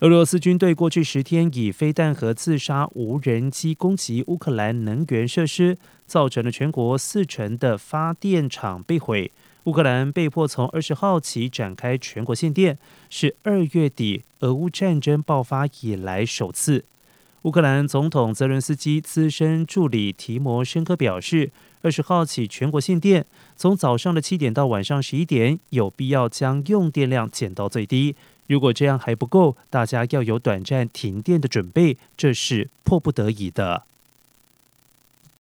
俄罗斯军队过去十天以飞弹和自杀无人机攻击乌克兰能源设施，造成了全国四成的发电厂被毁。乌克兰被迫从二十号起展开全国限电，是二月底俄乌战争爆发以来首次。乌克兰总统泽伦斯基资深助理提摩申科表示，二十号起全国限电，从早上的七点到晚上十一点，有必要将用电量减到最低。如果这样还不够，大家要有短暂停电的准备，这是迫不得已的。